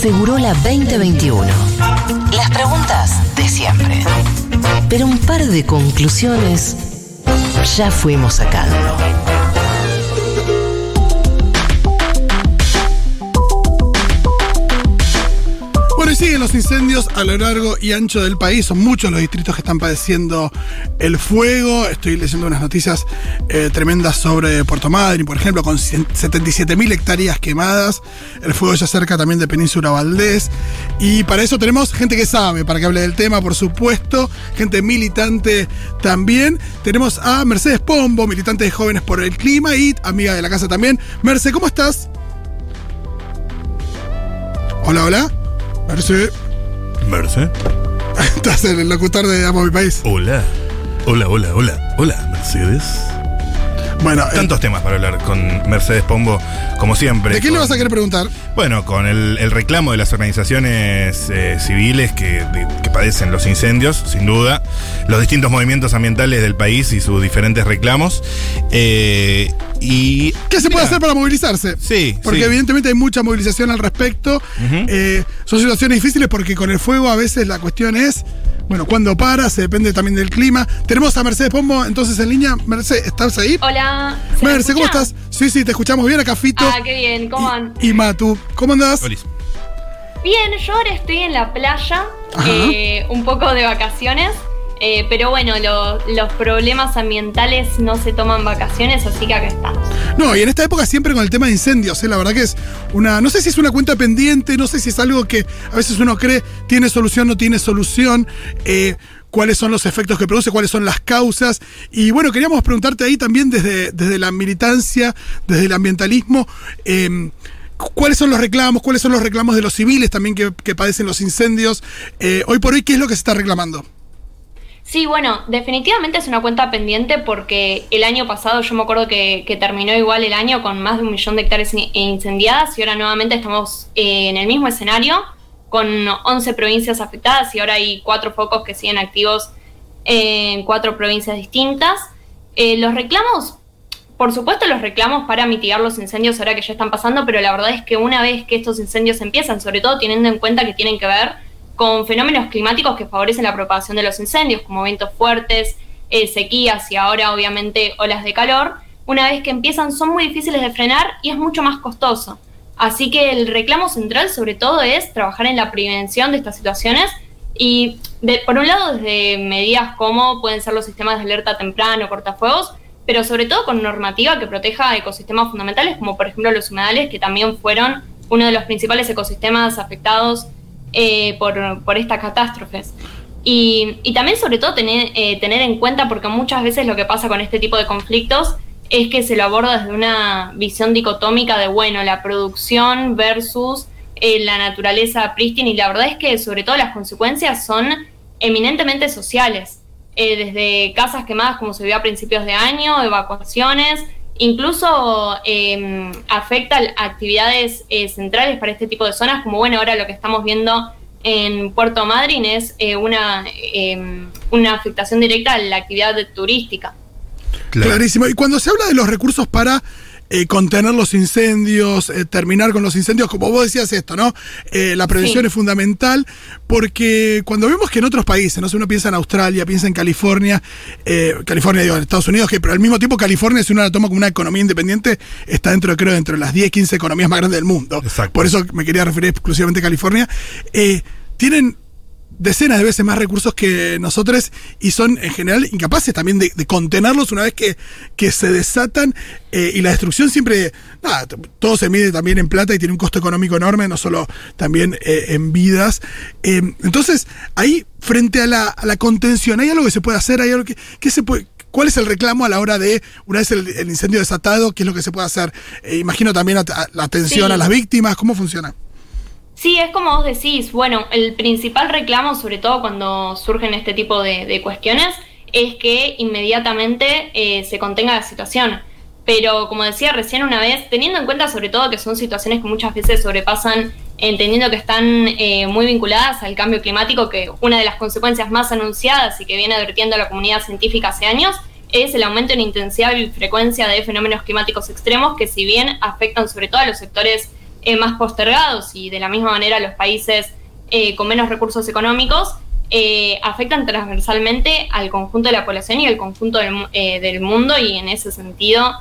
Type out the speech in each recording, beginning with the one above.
Segurola 2021. Las preguntas de siempre. Pero un par de conclusiones ya fuimos sacando. Bueno, siguen los incendios a lo largo y ancho del país. Son muchos los distritos que están padeciendo el fuego. Estoy leyendo unas noticias eh, tremendas sobre Puerto Madryn, por ejemplo, con 77.000 hectáreas quemadas. El fuego ya cerca también de Península Valdés. Y para eso tenemos gente que sabe, para que hable del tema, por supuesto. Gente militante también. Tenemos a Mercedes Pombo, militante de Jóvenes por el Clima y amiga de la casa también. Merce, ¿cómo estás? Hola, hola. Merce. Merce. Estás en el locutor de Amo Mi País. Hola. Hola, hola, hola. Hola, Mercedes. Bueno, eh, Tantos temas para hablar con Mercedes Pombo, como siempre. ¿de qué con- le vas a querer preguntar? Bueno, con el, el reclamo de las organizaciones eh, civiles que, de- que padecen los incendios, sin duda, los distintos movimientos ambientales del país y sus diferentes reclamos. eh, y. ¿Qué se puede hacer para movilizarse? Sí, Porque sí. evidentemente hay mucha movilización al respecto. Eh, son situaciones difíciles porque con el fuego a veces la cuestión es, bueno, cuándo para, se depende también del clima. Tenemos a Mercedes Pombo entonces en línea. Mercedes, ¿estás ahí? Hola. ¿se me Merce, ¿cómo estás? Sí, sí, te escuchamos bien acá, Fito. Ah, qué bien, ¿cómo van? y, y Matu. ¿Cómo andás? Olis. Bien, yo ahora estoy en la playa, eh, un poco de vacaciones, eh, pero bueno, lo- los problemas ambientales no se toman vacaciones, así que acá estamos. No, y en esta época siempre con el tema de incendios, ¿eh? la verdad que es una, no sé si es una cuenta pendiente, no sé si es algo que a veces uno cree tiene solución, no tiene solución, eh, cuáles son los efectos que produce, cuáles son las causas. Y bueno, queríamos preguntarte ahí también desde, desde la militancia, desde el ambientalismo, eh, ¿Cuáles son los reclamos? ¿Cuáles son los reclamos de los civiles también que, padecen los incendios? Hoy por hoy, ¿qué es lo que se está reclamando? Sí, bueno, definitivamente es una cuenta pendiente porque el año pasado yo me acuerdo que, terminó igual el año con más de un millón de hectáreas in- incendiadas y ahora nuevamente estamos eh, en el mismo escenario con 11 provincias afectadas y ahora hay cuatro focos que siguen activos en cuatro provincias distintas. Eh, los reclamos, por supuesto los reclamos para mitigar los incendios ahora que ya están pasando, pero la verdad es que una vez que estos incendios empiezan, sobre todo teniendo en cuenta que tienen que ver con fenómenos climáticos que favorecen la propagación de los incendios, como vientos fuertes, eh, sequías y ahora obviamente olas de calor, una vez que empiezan son muy difíciles de frenar y es mucho más costoso. Así que el reclamo central sobre todo es trabajar en la prevención de estas situaciones y por un lado desde medidas como pueden ser los sistemas de alerta temprano, cortafuegos, pero sobre todo con normativa que proteja ecosistemas fundamentales como por ejemplo los humedales que también fueron uno de los principales ecosistemas afectados eh, por, estas catástrofes. Y, también sobre todo tener, eh, tener en cuenta, porque muchas veces lo que pasa con este tipo de conflictos es que se lo aborda desde una visión dicotómica de, bueno, la producción versus eh, la naturaleza prístina, y la verdad es que sobre todo las consecuencias son eminentemente sociales, Eh, desde casas quemadas como se vio a principios de año, evacuaciones, incluso eh, afecta a actividades eh, centrales para este tipo de zonas, como bueno, ahora lo que estamos viendo en Puerto Madryn es eh, una, eh, una afectación directa a la actividad turística. Clarísimo. Y cuando se habla de los recursos para eh, contener los incendios, eh, terminar con los incendios, como vos decías esto, ¿no? Eh, la prevención Sí. es fundamental porque cuando vemos que en otros países, no sé, uno piensa en Australia, piensa en California, eh, California, digo, en Estados Unidos, que pero al mismo tiempo California, si uno la toma como una economía independiente, está dentro, creo, dentro de las 10, 15 economías más grandes del mundo. Exacto. Por eso me quería referir exclusivamente a California. Eh, tienen decenas de veces más recursos que nosotros y son en general incapaces también de, de contenerlos una vez que, que se desatan eh, y la destrucción siempre, nada, todo se mide también en plata y tiene un costo económico enorme, no solo también eh, en vidas. Eh, entonces, ahí, frente a la, a la contención, ¿hay algo que se puede hacer? ¿Hay algo que, que se puede... ¿Cuál es el reclamo a la hora de, una vez el, el incendio desatado, qué es lo que se puede hacer? Eh, imagino también at- la atención Sí. a las víctimas, ¿cómo funciona? Sí, es como vos decís. Bueno, el principal reclamo, sobre todo cuando surgen este tipo de, cuestiones, es que inmediatamente eh, se contenga la situación. Pero como decía recién una vez, teniendo en cuenta sobre todo que son situaciones que muchas veces sobrepasan, entendiendo que están eh, muy vinculadas al cambio climático, que una de las consecuencias más anunciadas y que viene advirtiendo la comunidad científica hace años, es el aumento en intensidad y frecuencia de fenómenos climáticos extremos que si bien afectan sobre todo a los sectores eh, más postergados y de la misma manera los países eh, con menos recursos económicos eh, afectan transversalmente al conjunto de la población y al conjunto del, del mundo y en ese sentido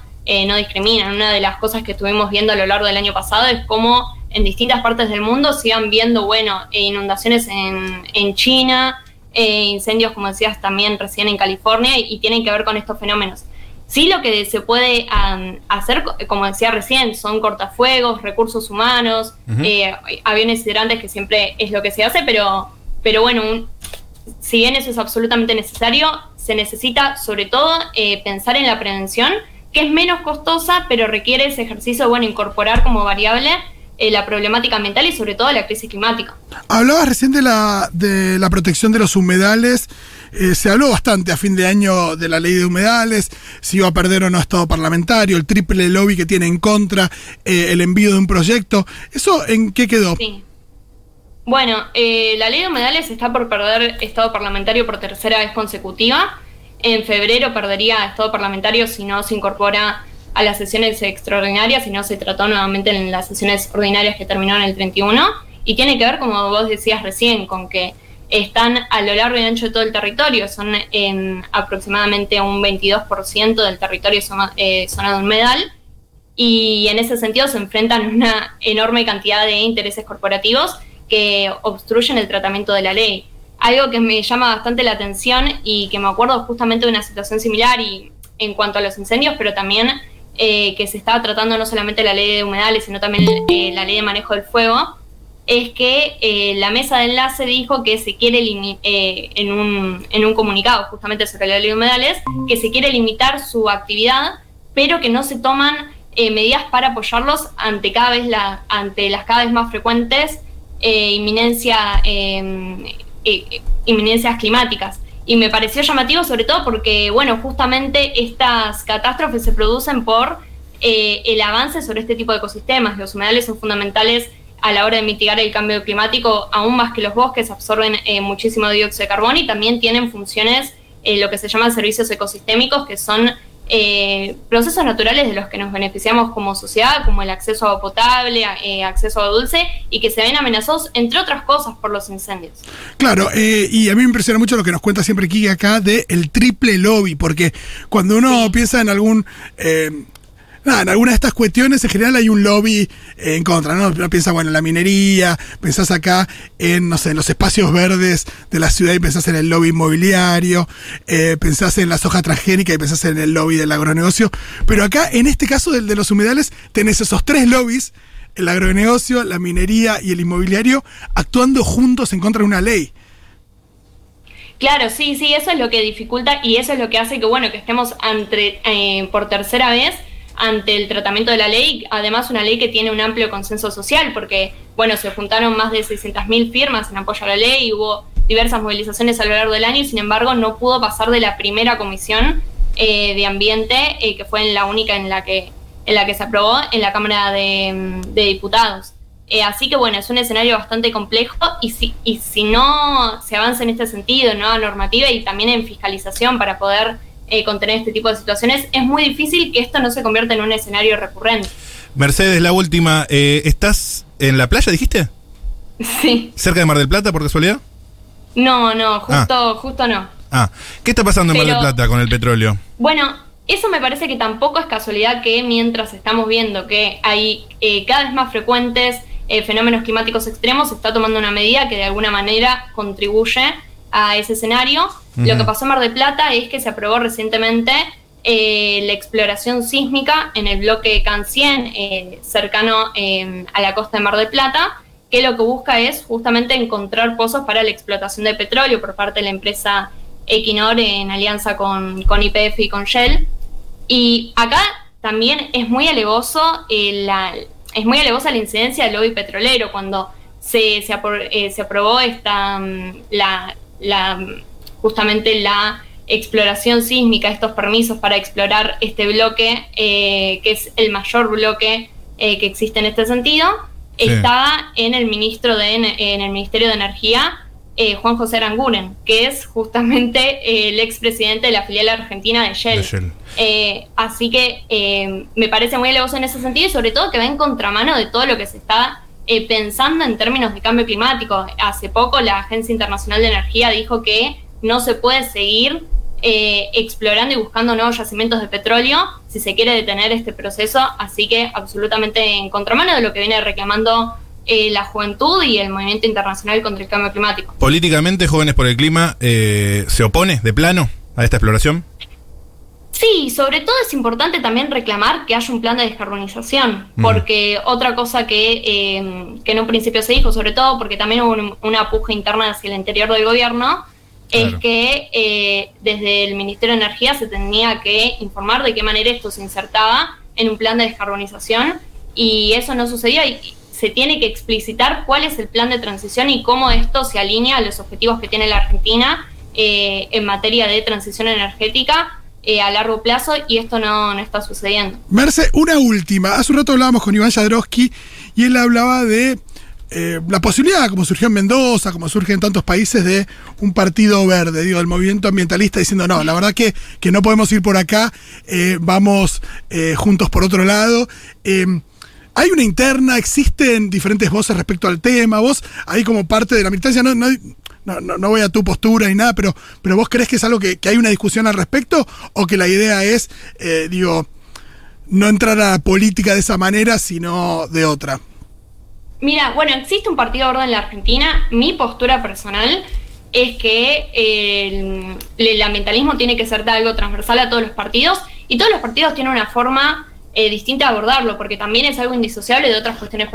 no discriminan. Una de las cosas que estuvimos viendo a lo largo del año pasado es cómo en distintas partes del mundo sigan viendo, bueno, inundaciones en, en China, incendios, como decías, también recién en California y tienen que ver con estos fenómenos. Sí, lo que se puede hacer, como decía recién, son cortafuegos, recursos humanos, eh, aviones hidrantes, que siempre es lo que se hace, pero, pero bueno, si bien eso es absolutamente necesario, se necesita sobre todo eh, pensar en la prevención, que es menos costosa, pero requiere ese ejercicio, bueno, incorporar como variable eh, la problemática ambiental y sobre todo la crisis climática. Hablabas recién de la, de la protección de los humedales. Eh, se habló bastante a fin de año de la ley de humedales, si iba a perder o no estado parlamentario, el triple lobby que tiene en contra, eh, el envío de un proyecto. ¿Eso en qué quedó? Bueno, eh, la ley de humedales está por perder estado parlamentario por tercera vez consecutiva. En febrero perdería estado parlamentario si no se incorpora a las sesiones extraordinarias, si no se trató nuevamente en las sesiones ordinarias que terminaron el 31. Y tiene que ver, como vos decías recién, con que están a lo largo y ancho de todo el territorio, son en aproximadamente un 22% del territorio zona, eh, de humedal y en ese sentido se enfrentan a una enorme cantidad de intereses corporativos que obstruyen el tratamiento de la ley. Algo que me llama bastante la atención y que me acuerdo justamente de una situación similar y en cuanto a los incendios, pero también eh, que se estaba tratando no solamente la ley de humedales, sino también eh, la ley de manejo del fuego, es que eh, la mesa de enlace dijo que se quiere eh, en, un, en un comunicado justamente sobre la ley de humedales, que se quiere limitar su actividad, pero que no se toman eh, medidas para apoyarlos ante cada vez la, ante las cada vez más frecuentes inminencia, em, inminencias climáticas. Y me pareció llamativo sobre todo porque, bueno, justamente estas catástrofes se producen por el avance sobre este tipo de ecosistemas. Los humedales son fundamentales a la hora de mitigar el cambio climático, aún más que los bosques, absorben eh, muchísimo dióxido de carbono y también tienen funciones, eh, lo que se llaman servicios ecosistémicos, que son eh, procesos naturales de los que nos beneficiamos como sociedad, como el acceso a agua potable, acceso a agua dulce, y que se ven amenazados, entre otras cosas, por los incendios. Claro, y a mí me impresiona mucho lo que nos cuenta siempre Kiki acá de el triple lobby, porque cuando uno piensa en algún nada, en algunas de estas cuestiones en general hay un lobby en contra, ¿no? Uno bueno, en la minería, pensás acá en, no sé, en los espacios verdes de la ciudad y pensás en el lobby inmobiliario, eh, pensás en la soja transgénica y pensás en el lobby del agronegocio. Pero acá, en este caso del de los humedales, tenés esos tres lobbies, el agronegocio, la minería y el inmobiliario, actuando juntos en contra de una ley. Claro, sí, sí, eso es lo que dificulta y eso es lo que hace que, bueno, que estemos entre, eh, por tercera vez ante el tratamiento de la ley, además una ley que tiene un amplio consenso social, porque, bueno, se juntaron más de 600.000 firmas en apoyo a la ley, y hubo diversas movilizaciones a lo largo del año y sin embargo no pudo pasar de la primera comisión eh, de ambiente, eh, que fue la única en la que, en la que se aprobó en la Cámara de, Diputados. Eh, así que bueno, es un escenario bastante complejo y si, y si no se avanza en este sentido, en nueva normativa y también en fiscalización para poder eh, contener este tipo de situaciones, es muy difícil que esto no se convierta en un escenario recurrente. Mercedes, la última. Eh, ¿Estás en la playa, dijiste? Sí. ¿Cerca de Mar del Plata, por casualidad? No, no, justo, ah. justo no. Ah, ¿qué está pasando en Mar del Plata con el petróleo? Bueno, eso me parece que tampoco es casualidad que mientras estamos viendo que hay eh, cada vez más frecuentes fenómenos climáticos extremos, se está tomando una medida que de alguna manera contribuye a ese escenario. Lo que pasó en Mar de Plata es que se aprobó recientemente eh, la exploración sísmica en el bloque CAN 100, eh, cercano em, a la costa de Mar de Plata, que lo que busca es justamente encontrar pozos para la explotación de petróleo por parte de la empresa Equinor en alianza con, con YPF y con Shell. Y acá también es muy alevoso eh, la, es muy alevosa la incidencia del lobby petrolero cuando se, se, se aprobó esta, mm, la, la, justamente la exploración sísmica, estos permisos para explorar este bloque, eh, que es el mayor bloque eh, que existe en este sentido, estaba en el ministro de en el Ministerio de Energía eh, Juan José Aranguren, que es justamente el expresidente de la filial argentina de Shell. De Shell. Así que me parece muy elevoso en ese sentido y sobre todo que va en contramano de todo lo que se está pensando en términos de cambio climático. Hace poco la Agencia Internacional de Energía dijo que no se puede seguir eh, explorando y buscando nuevos yacimientos de petróleo si se quiere detener este proceso, así que absolutamente en contramano de lo que viene reclamando eh, la juventud y el movimiento internacional contra el cambio climático. Políticamente, Jóvenes por el Clima eh, se opone de plano a esta exploración. Sí, sobre todo es importante también reclamar que haya un plan de descarbonización, Mm. porque otra cosa que, eh, que en un principio se dijo, sobre todo porque también hubo un- una puja interna hacia el interior del gobierno, es que eh, desde el Ministerio de Energía se tenía que informar de qué manera esto se insertaba en un plan de descarbonización y eso no sucedía y se tiene que explicitar cuál es el plan de transición y cómo esto se alinea a los objetivos que tiene la Argentina eh, en materia de transición energética eh, a largo plazo y esto no, no está sucediendo. Merce, una última. Hace un rato hablábamos con Iván Jadrowski y él hablaba de eh, la posibilidad, como surgió en Mendoza, como surge en tantos países, de un partido verde, digo, el movimiento ambientalista diciendo, no, la verdad que, que no podemos ir por acá, eh, vamos eh, juntos por otro lado. Eh, hay una interna, existen diferentes voces respecto al tema, vos ahí como parte de la militancia, no, no, no, no- voy a tu postura ni nada, pero, pero vos crees que es algo que, que hay una discusión al respecto o que la idea es, digo, no entrar a la política de esa manera, sino de otra. Mira, bueno, existe un partido verde en la Argentina. Mi postura personal es que eh, el, ambientalismo tiene que ser algo transversal a todos los partidos y todos los partidos tienen una forma eh, distinta de abordarlo, porque también es algo indisociable de otras cuestiones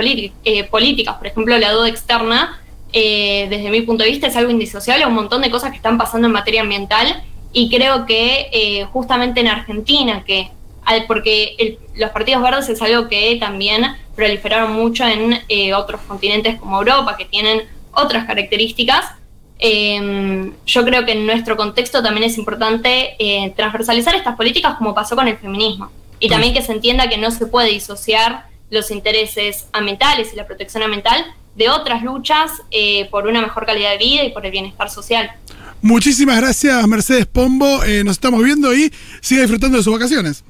eh, políticas. Por ejemplo, la deuda externa, eh, desde mi punto de vista, es algo indisociable a un montón de cosas que están pasando en materia ambiental y creo que justamente en Argentina, que al- porque el- los partidos verdes es algo que también proliferaron mucho en eh, otros continentes como Europa, que tienen otras características. Eh, yo creo que en nuestro contexto también es importante eh, transversalizar estas políticas como pasó con el feminismo. Y también que se entienda que no se puede disociar los intereses ambientales y la protección ambiental de otras luchas eh, por una mejor calidad de vida y por el bienestar social. Muchísimas gracias, Mercedes Pombo. Nos estamos viendo y siga disfrutando de sus vacaciones.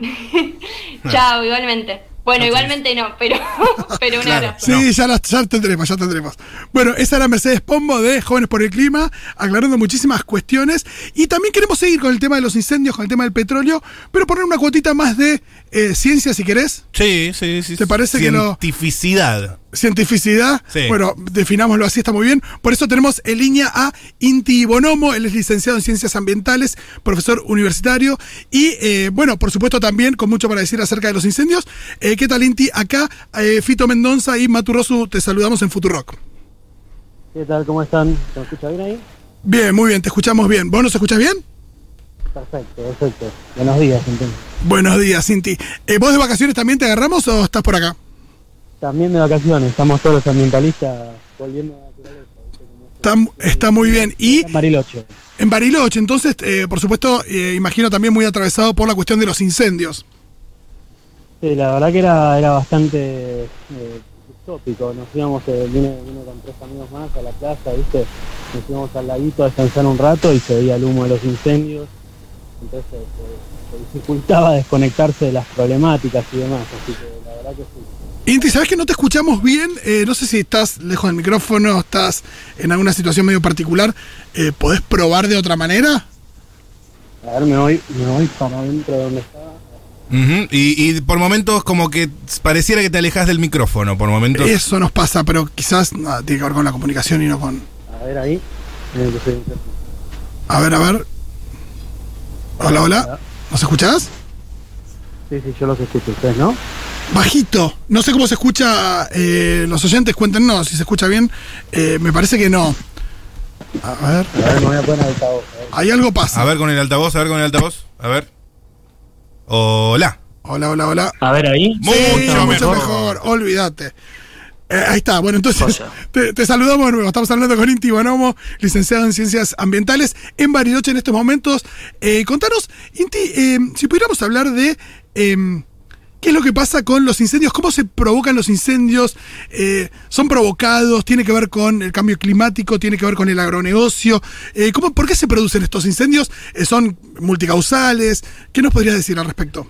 Chao, igualmente. Bueno, igualmente no, pero, pero un Claro. abrazo. Sí, ya, las, ya tendremos, ya tendremos. Bueno, esa era Mercedes Pombo de Jóvenes por el Clima, aclarando muchísimas cuestiones. Y también queremos seguir con el tema de los incendios, con el tema del petróleo, pero poner una cuotita más de eh, ciencia, si querés. Sí, sí, sí. ¿Te parece que no- Cientificidad. Cientificidad. Sí. Bueno, definámoslo así, está muy bien. Por eso tenemos en línea a Inti Bonomo, él es licenciado en Ciencias Ambientales, profesor universitario. Y eh, bueno, por supuesto también con mucho para decir acerca de los incendios. Eh, ¿Qué tal, Inti? Acá eh, Fito Mendonza y Maturosu te saludamos en Futurock. ¿Qué tal? ¿Cómo están? ¿Se escucha bien ahí? Bien, muy bien, te escuchamos bien. ¿Vos nos escuchás bien? Perfecto, perfecto. Buenos días, entonces. Buenos días, Inti. Eh, ¿Vos de vacaciones también te agarramos o estás por acá? También de vacaciones, estamos todos los ambientalistas volviendo a la naturaleza. está muy bien. Y en Bariloche. en Bariloche, entonces, eh, por supuesto, eh, imagino también muy atravesado por la cuestión de los incendios. Sí, la verdad que era, era bastante eh, utópico. Nos íbamos, eh, vine, vine con tres amigos más a la plaza, ¿viste? Nos íbamos al laguito a descansar un rato y se veía el humo de los incendios. Entonces eh, se dificultaba desconectarse de las problemáticas y demás. Así que la verdad que sí. Inti, ¿sabes que no te escuchamos bien? Eh, no sé si estás lejos del micrófono, estás en alguna situación medio particular. Eh, ¿Podés probar de otra manera? A ver, me voy, me voy para adentro de donde estaba. Ujú, y, y por momentos como que pareciera que te alejas del micrófono, por momentos. Eso nos pasa, pero quizás nada, tiene que ver con la comunicación y no con... A ver ahí. Soy- A ver, a ver. Hola, hola. ¿Nos escuchás? Sí, sí, yo los escucho, ustedes, ¿no? Bajito. No sé cómo se escucha eh, los oyentes, cuéntenos si se escucha bien. Eh, me parece que no. A ver, A ver, me voy a poner altavoz. Ahí algo pasa. A ver con el altavoz, a ver con el altavoz. A ver. Hola. Hola, hola, hola. A ver ahí. Mucho Sí, mejor. mucho mejor, olvídate. Eh, ahí está, bueno, entonces te, te saludamos de nuevo. Estamos hablando con Inti Bonomo, licenciado en Ciencias Ambientales en Bariloche en estos momentos. Eh, contanos, Inti, eh, si pudiéramos hablar de eh, ¿Qué es lo que pasa con los incendios? ¿Cómo se provocan los incendios? Eh, ¿Son provocados? ¿Tiene que ver con el cambio climático? ¿Tiene que ver con el agronegocio? Eh, ¿cómo, ¿Por qué se producen estos incendios? Eh, ¿Son multicausales? ¿Qué nos podrías decir al respecto?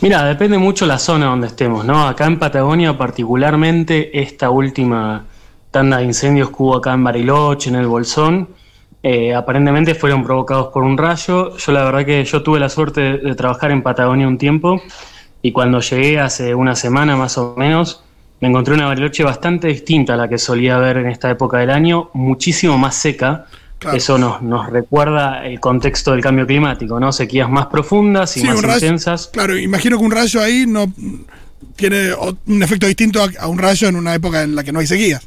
Mira, depende mucho la zona donde estemos, ¿no? Acá en Patagonia, particularmente, esta última tanda de incendios que hubo acá en Bariloche, en el Bolsón, eh, aparentemente fueron provocados por un rayo. Yo la verdad que yo tuve la suerte de, trabajar en Patagonia un tiempo y cuando llegué hace una semana más o menos, me encontré una Bariloche bastante distinta a la que solía ver en esta época del año, muchísimo más seca. Eso nos, nos recuerda el contexto del cambio climático, ¿no? Sequías más profundas y más intensas. Claro, imagino que un rayo ahí no tiene un efecto distinto a un rayo en una época en la que no hay sequías.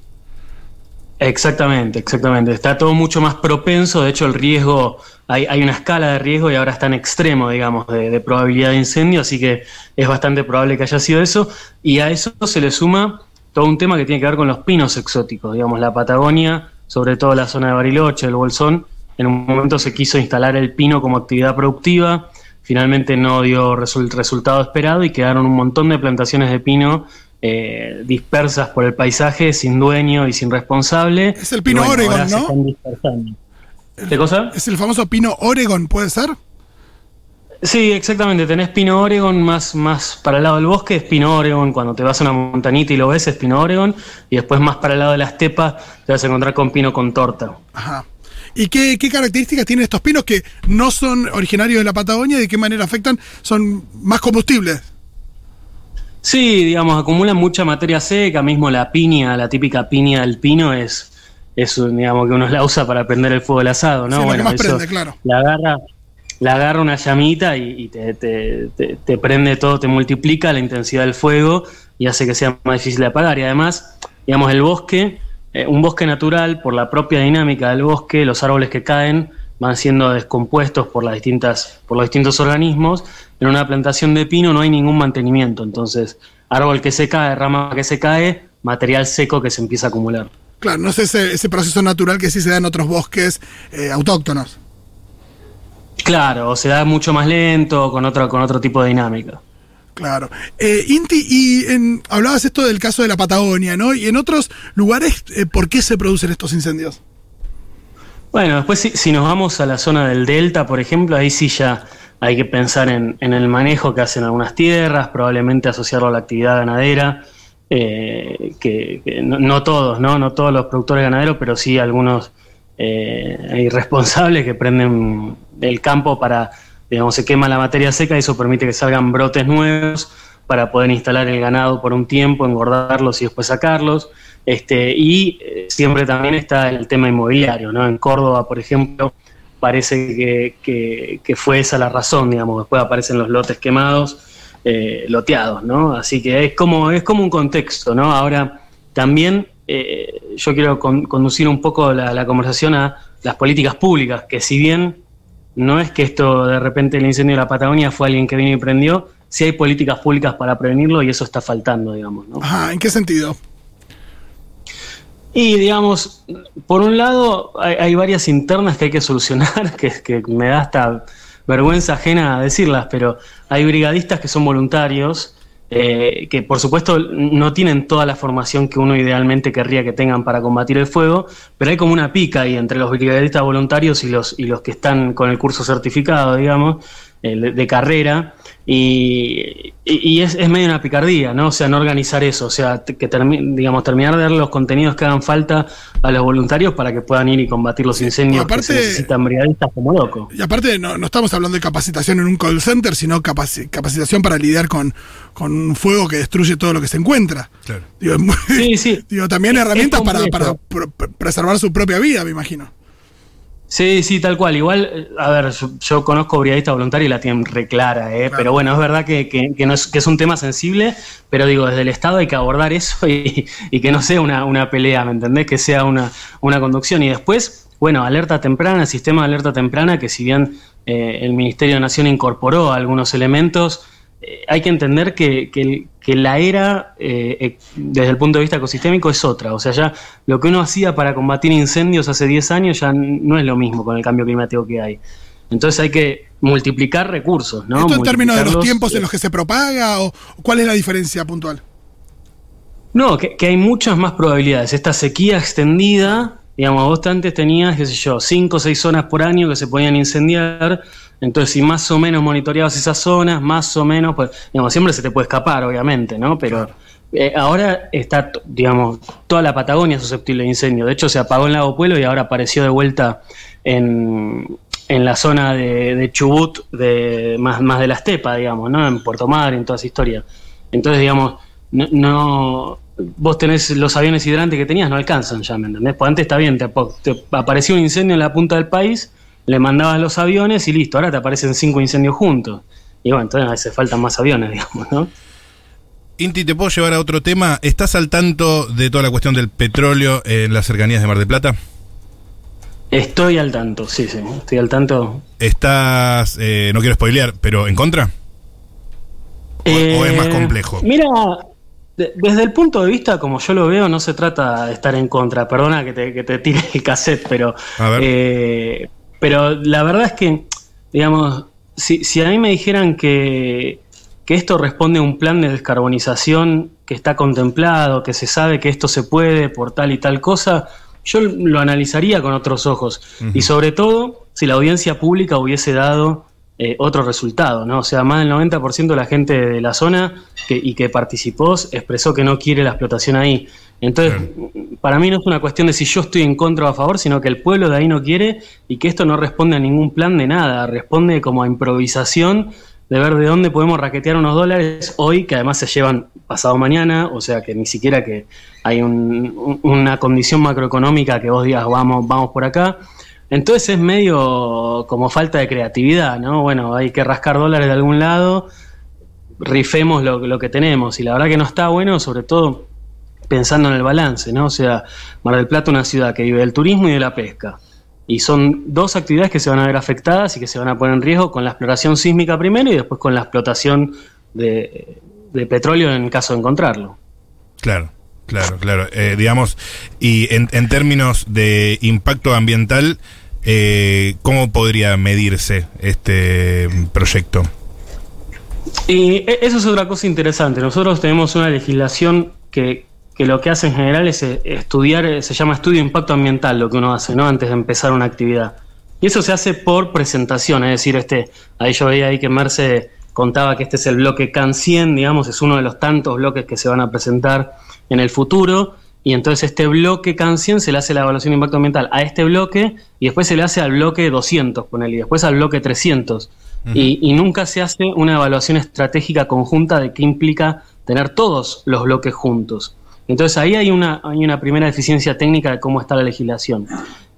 Exactamente, exactamente. Está todo mucho más propenso. De hecho, el riesgo, hay, hay una escala de riesgo y ahora está en extremo, digamos, de, probabilidad de incendio, así que es bastante probable que haya sido eso. Y a eso se le suma todo un tema que tiene que ver con los pinos exóticos. Digamos, la Patagonia, sobre todo la zona de Bariloche, el Bolsón, en un momento se quiso instalar el pino como actividad productiva. Finalmente no dio resultado esperado y quedaron un montón de plantaciones de pino eh, dispersas por el paisaje, sin dueño y sin responsable. Es el pino Oregon, ¿no? ¿Qué cosa? Es el famoso pino Oregon, ¿puede ser? Sí, exactamente. Tenés pino Oregon más, más para el lado del bosque, es pino Oregon. Cuando te vas a una montañita y lo ves, es pino Oregon. Y después más para el lado de la estepa, te vas a encontrar con pino con torta. Ajá. ¿Y qué, qué, características tienen estos pinos que no son originarios de la Patagonia y de qué manera afectan? ¿Son más combustibles? Sí, digamos, acumulan mucha materia seca, mismo la piña, la típica piña del pino es, es digamos, que uno la usa para prender el fuego del asado, ¿no? bueno, prende, claro. La agarra, la agarra una llamita y, te, te, prende todo, te multiplica la intensidad del fuego y hace que sea más difícil de apagar. Y además, digamos, el bosque, eh, un bosque natural, por la propia dinámica del bosque, los árboles que caen van siendo descompuestos por las distintas, por los distintos organismos en una plantación de pino no hay ningún mantenimiento, entonces árbol que se cae, rama que se cae, material seco que se empieza a acumular. Claro, no es ese, proceso natural que sí se da en otros bosques eh, autóctonos. Claro, o se da mucho más lento, con otro, con otro tipo de dinámica. Claro. Eh, Inti, y en, hablabas esto del caso de la Patagonia, ¿no? Y en otros lugares, eh, ¿por qué se producen estos incendios? Bueno, después si, nos vamos a la zona del delta, por ejemplo, ahí sí ya hay que pensar en, el manejo que hacen algunas tierras, probablemente asociarlo a la actividad ganadera, eh, que, no, todos, ¿no? No todos los productores ganaderos, pero sí algunos eh, irresponsables que prenden el campo para, digamos, se quema la materia seca y eso permite que salgan brotes nuevos para poder instalar el ganado por un tiempo, engordarlos y después sacarlos. Este, y eh, siempre también está el tema inmobiliario, ¿no? En Córdoba, por ejemplo, parece que, fue esa la razón, digamos. Después aparecen los lotes quemados, eh, loteados, ¿no? Así que es como, es como un contexto, ¿no? Ahora, también eh, yo quiero conducir un poco la, conversación a las políticas públicas, que si bien no es que esto de repente el incendio de la Patagonia fue alguien que vino y prendió, sí hay políticas públicas para prevenirlo y eso está faltando, digamos, ¿no? Ajá, ¿en qué sentido? Y digamos, por un lado hay, varias internas que hay que solucionar, que, me da hasta vergüenza ajena decirlas, pero hay brigadistas que son voluntarios, eh, que por supuesto no tienen toda la formación que uno idealmente querría que tengan para combatir el fuego, pero hay como una pica ahí entre los brigadistas voluntarios y los, y los que están con el curso certificado, digamos, eh, de carrera. Y, es, medio una picardía, ¿no? O sea, no organizar eso, o sea, que digamos, terminar de dar los contenidos que hagan falta a los voluntarios para que puedan ir y combatir los incendios que se necesitan brigadistas como loco. Y aparte, no, no, estamos hablando de capacitación en un call center, sino capacitación para lidiar con, con un fuego que destruye todo lo que se encuentra. Claro. Digo, sí, sí. Digo, también herramientas para, para preservar su propia vida, me imagino. Sí, sí, tal cual. Igual, a ver, yo, conozco brigadista voluntaria y la tienen reclara, ¿eh? pero bueno, es verdad que, que, no es, que es un tema sensible, pero digo, desde el Estado hay que abordar eso y, que no sea una, una, pelea, ¿me entendés? Que sea una, una conducción. Y después, bueno, alerta temprana, sistema de alerta temprana, que si bien eh, el Ministerio de Nación incorporó algunos elementos, eh, hay que entender que, que, la era, eh, desde el punto de vista ecosistémico, es otra. O sea, ya lo que uno hacía para combatir incendios hace 10 años ya no es lo mismo con el cambio climático que hay. Entonces hay que multiplicar recursos, ¿no? ¿Esto en términos de los tiempos en eh, los que se propaga o cuál es la diferencia puntual? No, que, que hay muchas más probabilidades. Esta sequía extendida, digamos, vos antes tenías, qué sé yo, cinco o seis zonas por año que se podían incendiar. Entonces, si más o menos monitoreabas esas zonas, más o menos, pues, digamos, siempre se te puede escapar, obviamente, ¿no? Pero eh, ahora está, digamos, toda la Patagonia susceptible de incendio. De hecho, se apagó en Lago Pueblo y ahora apareció de vuelta en, en la zona de, de Chubut, de, más, más de la estepa, digamos, ¿no? En Puerto Madryn, en toda esa historia. Entonces, digamos, no, no- vos tenés los aviones hidrantes que tenías, no alcanzan ya, ¿me entendés? Pues antes está bien, te apareció un incendio en la punta del país, le mandabas los aviones y listo, ahora te aparecen cinco incendios juntos. Y bueno, entonces a veces faltan más aviones, digamos, ¿no? Inti, ¿te puedo llevar a otro tema? ¿Estás al tanto de toda la cuestión del petróleo en las cercanías de Mar del Plata? Estoy al tanto, sí, sí, estoy al tanto. ¿Estás, eh, no quiero spoilear, pero en contra? ¿O, o es más Eh, complejo? Mira, de- desde el punto de vista como yo lo veo, no se trata de estar en contra. Perdona que te, que te tire el cassette, pero. A ver. eh, pero la verdad es que, digamos, si, si a mí me dijeran que, que esto responde a un plan de descarbonización que está contemplado, que se sabe que esto se puede por tal y tal cosa, yo lo analizaría con otros ojos. Y sobre todo, si la audiencia pública hubiese dado eh, otro resultado, ¿no? O sea, más del 90% de la gente de la zona que, y que participó expresó que no quiere la explotación ahí. Entonces, para mí no es una cuestión de si yo estoy en contra o a favor, sino que el pueblo de ahí no quiere y que esto no responde a ningún plan de nada, responde como a improvisación de ver de dónde podemos raquetear unos dólares hoy, que además se llevan pasado mañana, o sea que ni siquiera que hay un- un- una condición macroeconómica que vos digas vamos, vamos por acá. Entonces es medio como falta de creatividad, ¿no? Bueno, hay que rascar dólares de algún lado, rifemos lo, lo que tenemos. Y la verdad que no está bueno, sobre todo pensando en el balance, ¿no? O sea, Mar del Plata, una ciudad que vive del turismo y de la pesca. Y son dos actividades que se van a ver afectadas y que se van a poner en riesgo con la exploración sísmica primero y después con la explotación de, de petróleo en caso de encontrarlo. Claro, claro, claro. Eh, digamos, y en, en términos de impacto ambiental, eh, ¿cómo podría medirse este proyecto? Y e- eso es otra cosa interesante. Nosotros tenemos una legislación que, que lo que hace en general es eh, estudiar, eh, se llama estudio de impacto ambiental, lo que uno hace, ¿no? Antes de empezar una actividad. Y eso se hace por presentación, es decir, este, ahí yo veía ahí que Merce contaba que este es el bloque CAN 100, digamos, es uno de los tantos bloques que se van a presentar en el futuro. Y entonces este bloque CAN 100 se le hace la evaluación de impacto ambiental a este bloque y después se le hace al bloque 200, ponele, y después al bloque 300. y, y nunca se hace una evaluación estratégica conjunta de qué implica tener todos los bloques juntos. Entonces ahí hay una, hay una primera deficiencia técnica de cómo está la legislación.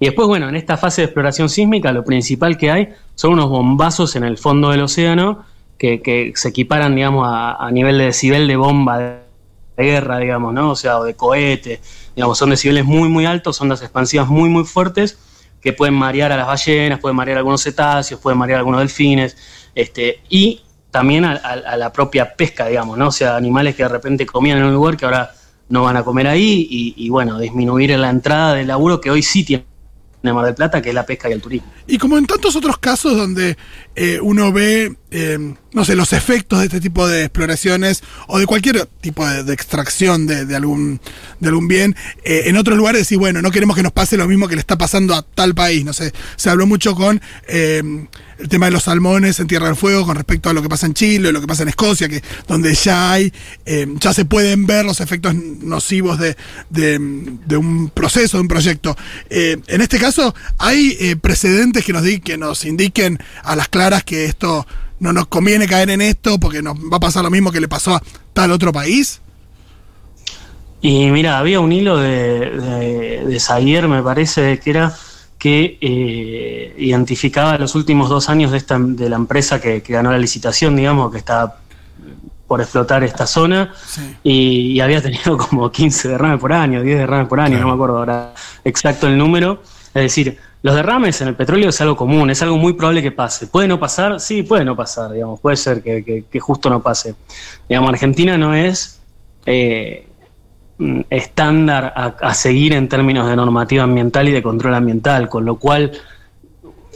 Y después, bueno, en esta fase de exploración sísmica lo principal que hay son unos bombazos en el fondo del océano que, que se equiparan, digamos, a, nivel de decibel de bomba de, guerra, digamos, ¿no? O sea, o de cohete. Digamos, son decibeles muy, muy altos, ondas expansivas muy, muy fuertes que pueden marear a las ballenas, pueden marear a algunos cetáceos, pueden marear a algunos delfines, este, y también a- a la propia pesca, digamos, ¿no? O sea, animales que de repente comían en un lugar que ahora no van a comer ahí, y, y, bueno, disminuir la entrada del laburo que hoy sí tiene Mar del Plata, que es la pesca y el turismo. Y como en tantos otros casos donde eh, uno ve, eh, no sé, los efectos de este tipo de exploraciones o de cualquier tipo de, extracción de, algún, de algún bien, eh, en otros lugares decir, bueno, no queremos que nos pase lo mismo que le está pasando a tal país. No sé, se habló mucho con eh, el tema de los salmones en Tierra del Fuego con respecto a lo que pasa en Chile, lo que pasa en Escocia, que donde ya hay, eh, ya se pueden ver los efectos nocivos de, de, de un proceso, de un proyecto. Eh, en este caso, hay eh, precedentes que nos, di, que nos indiquen a las claras que esto no nos conviene caer en esto porque nos va a pasar lo mismo que le pasó a tal otro país. Y mira, había un hilo de, de, me parece que era, que eh, identificaba los últimos dos años de, esta, de la empresa que, que ganó la licitación, digamos, que está por explotar esta zona, Sí. y, y había tenido como 15 derrames por año, 10 derrames por año, Claro. no me acuerdo ahora exacto el número. Es decir, los derrames en el petróleo es algo común, es algo muy probable que pase. ¿Puede no pasar? Sí, puede no pasar, digamos, puede ser que, que- que justo no pase. Digamos, Argentina no es eh, estándar a, a seguir en términos de normativa ambiental y de control ambiental, con lo cual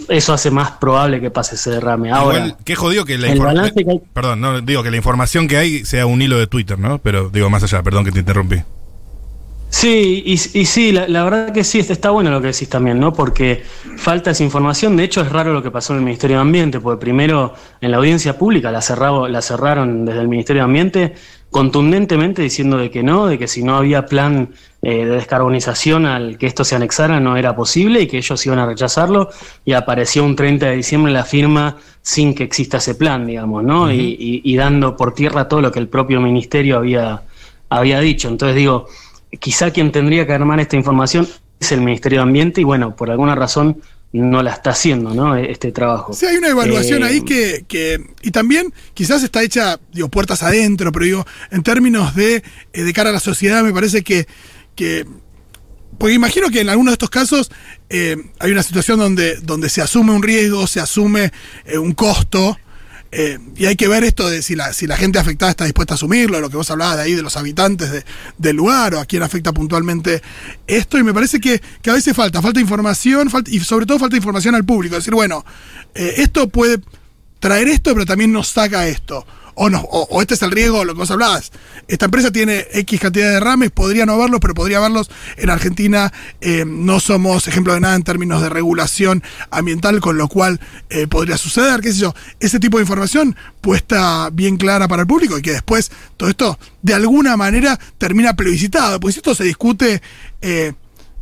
eso hace más probable que pase ese derrame. Ahora, Igual, qué jodido que la el informa- balance que hay- Perdón, no, digo que la información que hay sea un hilo de Twitter, ¿no? Pero digo más allá, perdón que te interrumpí. Sí, y, y sí, la, la verdad que sí, está bueno lo que decís también, ¿no? Porque falta esa información. De hecho, es raro lo que pasó en el Ministerio de Ambiente, porque primero en la audiencia pública la, cerrabo- la cerraron desde el Ministerio de Ambiente contundentemente diciendo de que no, de que si no había plan eh, de descarbonización al que esto se anexara no era posible y que ellos iban a rechazarlo y apareció un 30 de diciembre la firma sin que exista ese plan, digamos, ¿no? y, y- y dando por tierra todo lo que el propio ministerio había, había dicho. Entonces digo, quizá quien tendría que armar esta información es el Ministerio de Ambiente y bueno, por alguna razón no la está haciendo, ¿no? Este trabajo. Sí, hay una evaluación Eh, ahí que, que- Y también quizás está hecha, digo, puertas adentro, pero digo, en términos de, eh, de cara a la sociedad, me parece que. que porque imagino que en algunos de estos casos eh, hay una situación donde, donde se asume un riesgo, se asume eh, un costo. Eh, y hay que ver esto de si la, si la gente afectada está dispuesta a asumirlo, lo que vos hablabas de ahí, de los habitantes de- del lugar o a quién afecta puntualmente esto. Y me parece que, que a veces falta, falta información falta, y sobre todo falta información al público. Decir, bueno, eh, esto puede traer esto, pero también nos saca esto. O, este es el riesgo, lo que vos hablabas. Esta empresa tiene X cantidad de derrames, podría no haberlos, pero podría haberlos. En Argentina eh, no somos ejemplo de nada en términos de regulación ambiental, con lo cual eh, podría suceder, qué sé yo. Ese tipo de información puesta bien clara para el público y que después todo esto de alguna manera termina plebiscitado. Pues si esto se discute eh,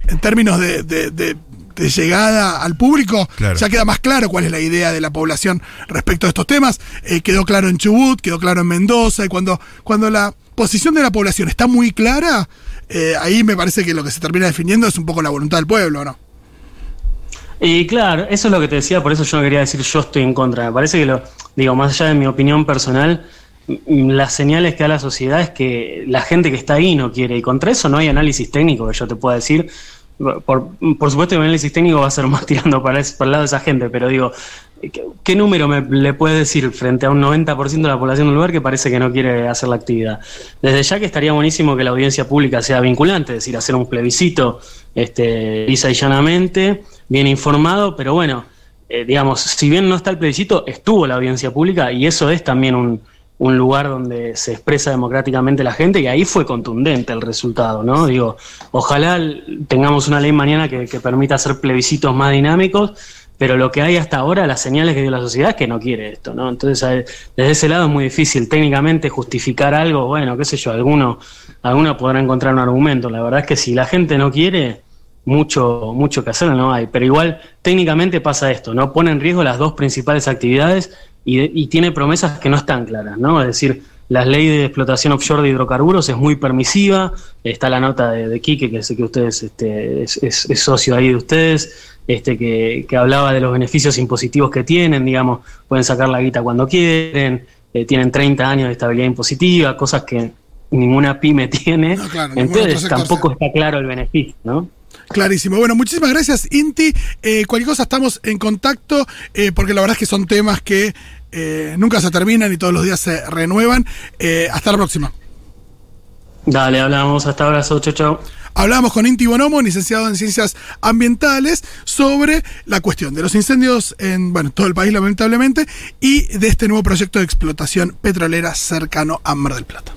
en términos de, de- de- de llegada al público, Claro. ya queda más claro cuál es la idea de la población respecto a estos temas. Eh, quedó claro en Chubut, quedó claro en Mendoza, y cuando, cuando la posición de la población está muy clara, eh, ahí me parece que lo que se termina definiendo es un poco la voluntad del pueblo, ¿no? Y claro, eso es lo que te decía, por eso yo no quería decir yo estoy en contra. Me parece que lo, digo, más allá de mi opinión personal, las señales que da la sociedad es que la gente que está ahí no quiere, y contra eso no hay análisis técnico que yo te pueda decir. Por, por supuesto que el análisis técnico va a ser más tirando para, ese- para el lado de esa gente, pero digo, ¿qué, número me, le puedes decir frente a un 90% de la población del lugar que parece que no quiere hacer la actividad? Desde ya que estaría buenísimo que la audiencia pública sea vinculante, es decir, hacer un plebiscito este, lisa y llanamente, bien informado, pero bueno, eh, digamos, si bien no está el plebiscito, estuvo la audiencia pública y eso es también un, un lugar donde se expresa democráticamente la gente y ahí fue contundente el resultado, ¿no? Digo, ojalá tengamos una ley mañana que, que permita hacer plebiscitos más dinámicos, pero lo que hay hasta ahora, las señales que dio la sociedad es que no quiere esto, ¿no? Entonces, desde ese lado es muy difícil técnicamente justificar algo, bueno, qué sé yo, alguno, alguno podrá encontrar un argumento, la verdad es que si la gente no quiere, mucho, mucho que hacer no hay, pero igual técnicamente pasa esto, ¿no? Pone en riesgo las dos principales actividades y, tiene promesas que no están claras, ¿no? Es decir, la ley de explotación offshore de hidrocarburos es muy permisiva, está la nota de, de Quique, que sé que ustedes este, es, es- es socio ahí de ustedes, este, que, que hablaba de los beneficios impositivos que tienen, digamos, pueden sacar la guita cuando quieren, eh, tienen 30 años de estabilidad impositiva, cosas que ninguna pyme tiene, No, claro, entonces tampoco está claro el beneficio, ¿no? Clarísimo. Bueno, muchísimas gracias, Inti. Eh, cualquier cosa estamos en contacto, eh, porque la verdad es que son temas que eh, nunca se terminan y todos los días se renuevan. Eh, hasta la próxima. Dale, hablamos, hasta abrazo, chau, chau. Hablábamos con Inti Bonomo, licenciado en Ciencias Ambientales, sobre la cuestión de los incendios en bueno, todo el país, lamentablemente, y de este nuevo proyecto de explotación petrolera cercano a Mar del Plata.